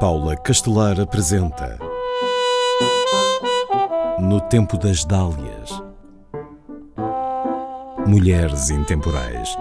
Paula Castelar apresenta No Tempo das Dálias Mulheres Intemporais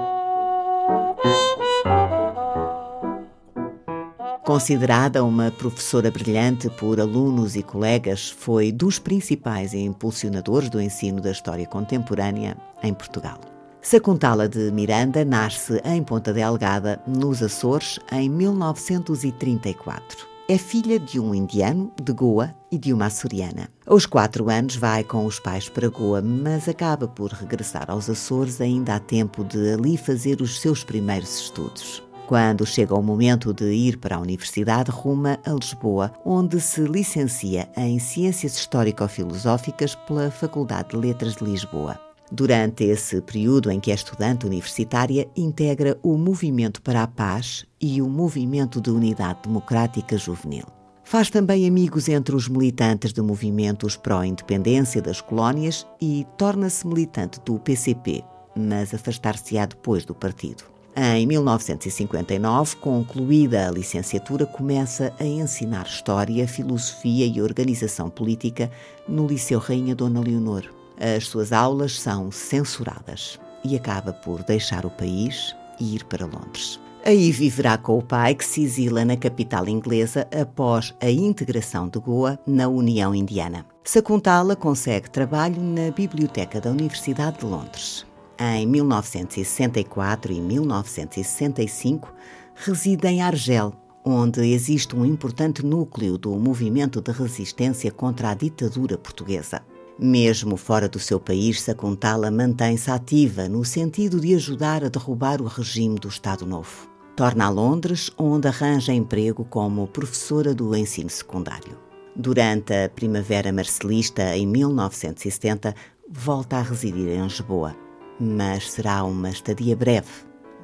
Considerada uma professora brilhante por alunos e colegas, foi dos principais impulsionadores do ensino da história contemporânea em Portugal. Sacuntala de Miranda nasce em Ponta Delgada, nos Açores, em 1934. É filha de um indiano, de Goa, e de uma açoriana. Aos quatro anos vai com os pais para Goa, mas acaba por regressar aos Açores ainda há tempo de ali fazer os seus primeiros estudos. Quando chega o momento de ir para a universidade, ruma a Lisboa, onde se licencia em Ciências Histórico-Filosóficas pela Faculdade de Letras de Lisboa. Durante esse período em que é estudante universitária, integra o Movimento para a Paz e o Movimento de Unidade Democrática Juvenil. Faz também amigos entre os militantes de movimentos pró-independência das colónias e torna-se militante do PCP, mas afastar-se-á depois do partido. Em 1959, concluída a licenciatura, começa a ensinar História, Filosofia e Organização Política no Liceu Rainha Dona Leonor. As suas aulas são censuradas e acaba por deixar o país e ir para Londres. Aí viverá com o pai, que se exila na capital inglesa após a integração de Goa na União Indiana. Sakuntala consegue trabalho na Biblioteca da Universidade de Londres. Em 1964 e 1965, reside em Argel, onde existe um importante núcleo do movimento de resistência contra a ditadura portuguesa. Mesmo fora do seu país, Sakuntala mantém-se ativa no sentido de ajudar a derrubar o regime do Estado Novo. Torna a Londres, onde arranja emprego como professora do ensino secundário. Durante a Primavera Marcelista, em 1970, volta a residir em Lisboa, mas será uma estadia breve,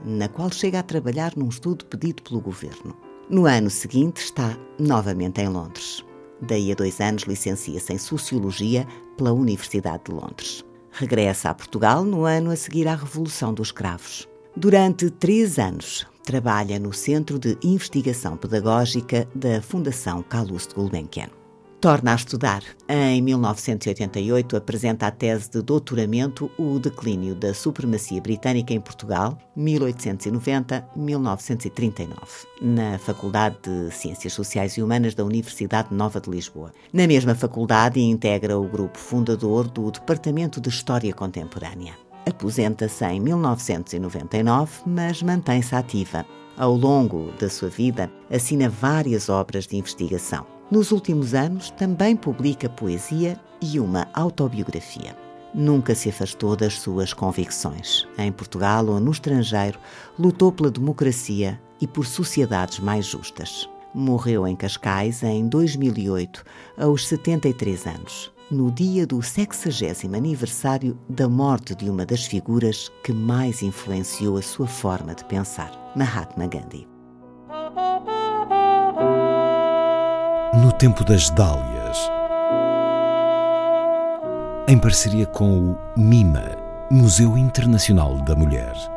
na qual chega a trabalhar num estudo pedido pelo governo. No ano seguinte, está novamente em Londres. Daí a dois anos licencia-se em Sociologia pela Universidade de Londres. Regressa a Portugal no ano a seguir à Revolução dos Cravos. Durante três anos, trabalha no Centro de Investigação Pedagógica da Fundação Calouste Gulbenkian. Torna a estudar. Em 1988, apresenta a tese de doutoramento O Declínio da Supremacia Britânica em Portugal, 1890-1939, na Faculdade de Ciências Sociais e Humanas da Universidade Nova de Lisboa. Na mesma faculdade, integra o grupo fundador do Departamento de História Contemporânea. Aposenta-se em 1999, mas mantém-se ativa. Ao longo da sua vida, assina várias obras de investigação. Nos últimos anos, também publica poesia e uma autobiografia. Nunca se afastou das suas convicções. Em Portugal ou no estrangeiro, lutou pela democracia e por sociedades mais justas. Morreu em Cascais em 2008, aos 73 anos, no dia do 60 aniversário da morte de uma das figuras que mais influenciou a sua forma de pensar, Mahatma Gandhi. No Tempo das Dálias, em parceria com o MIMA, Museu Internacional da Mulher.